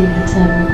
Prohibited within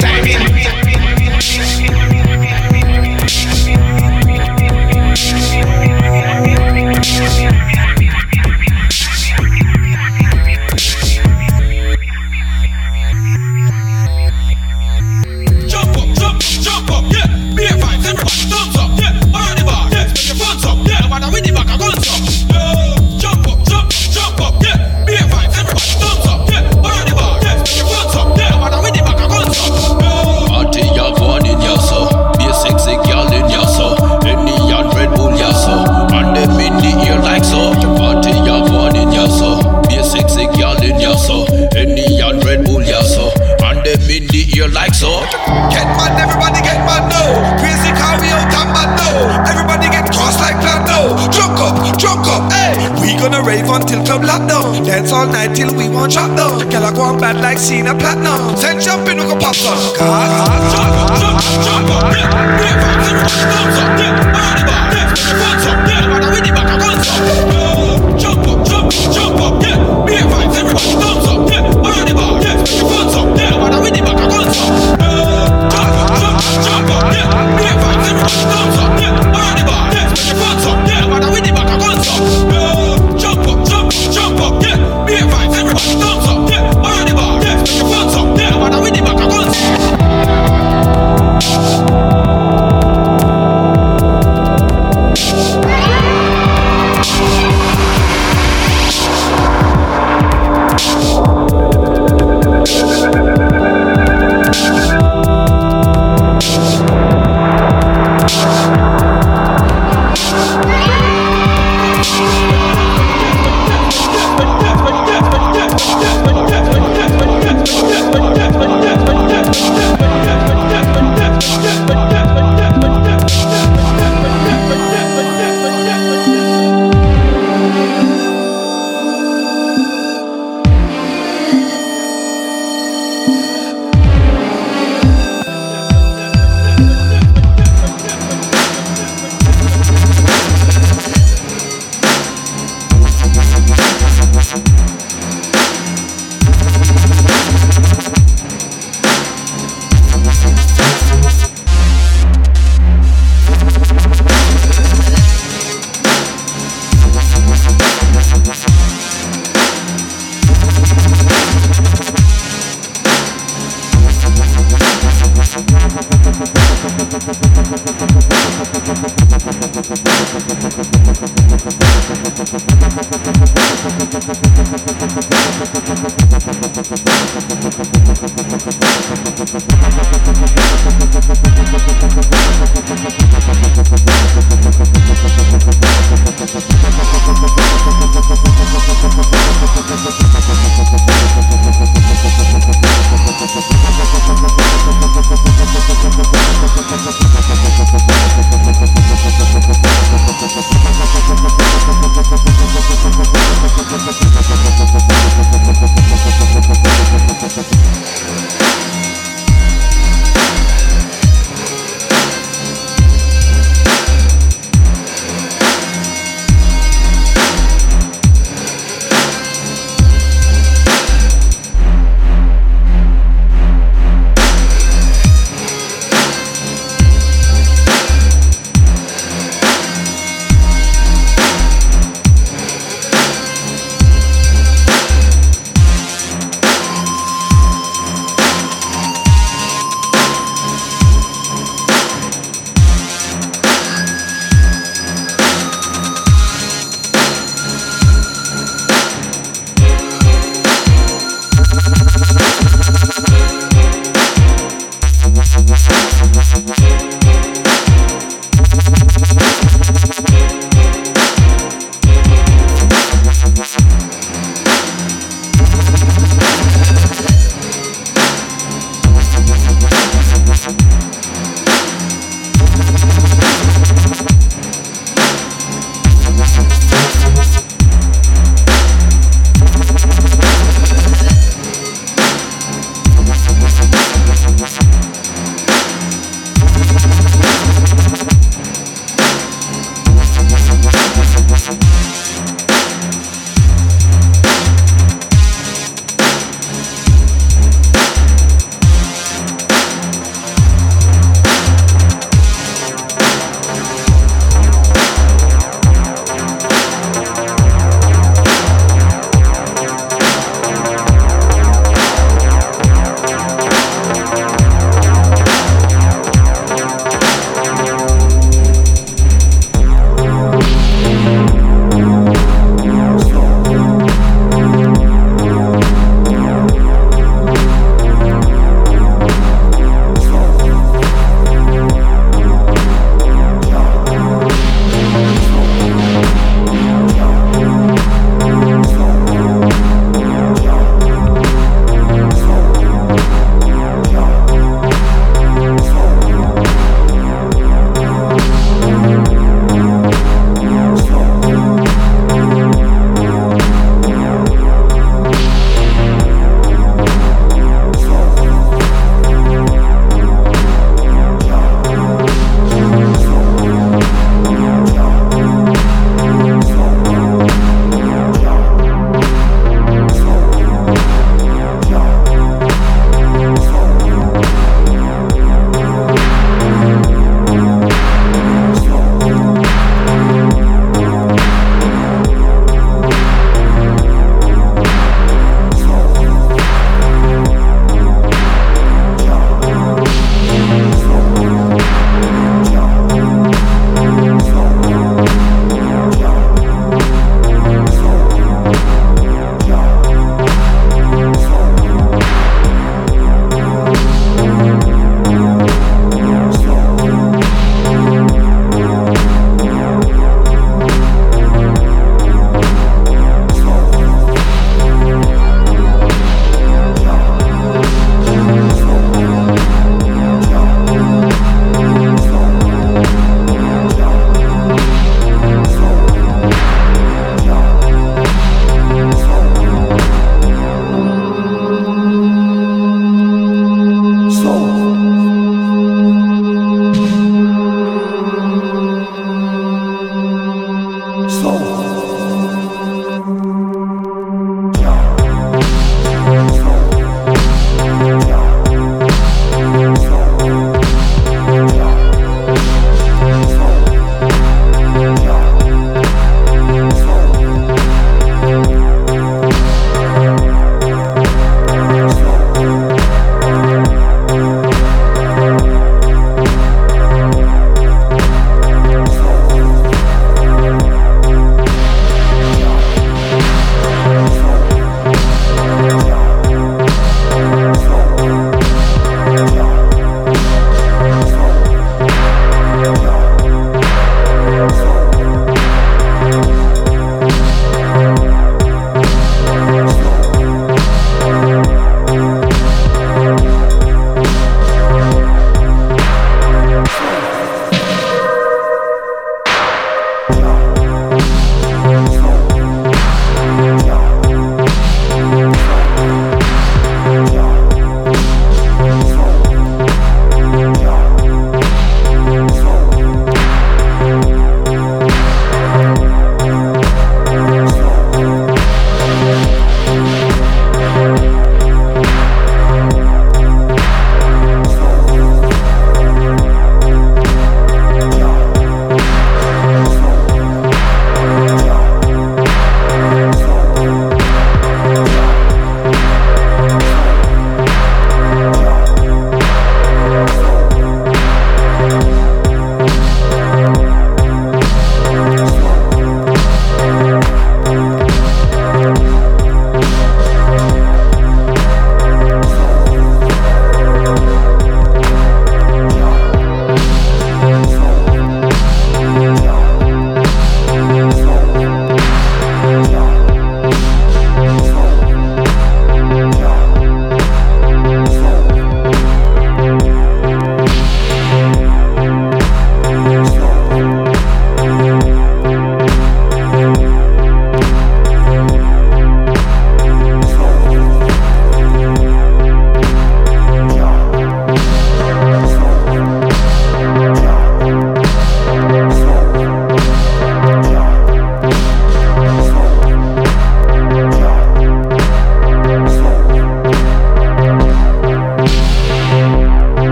time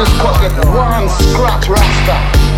Wire to the moon.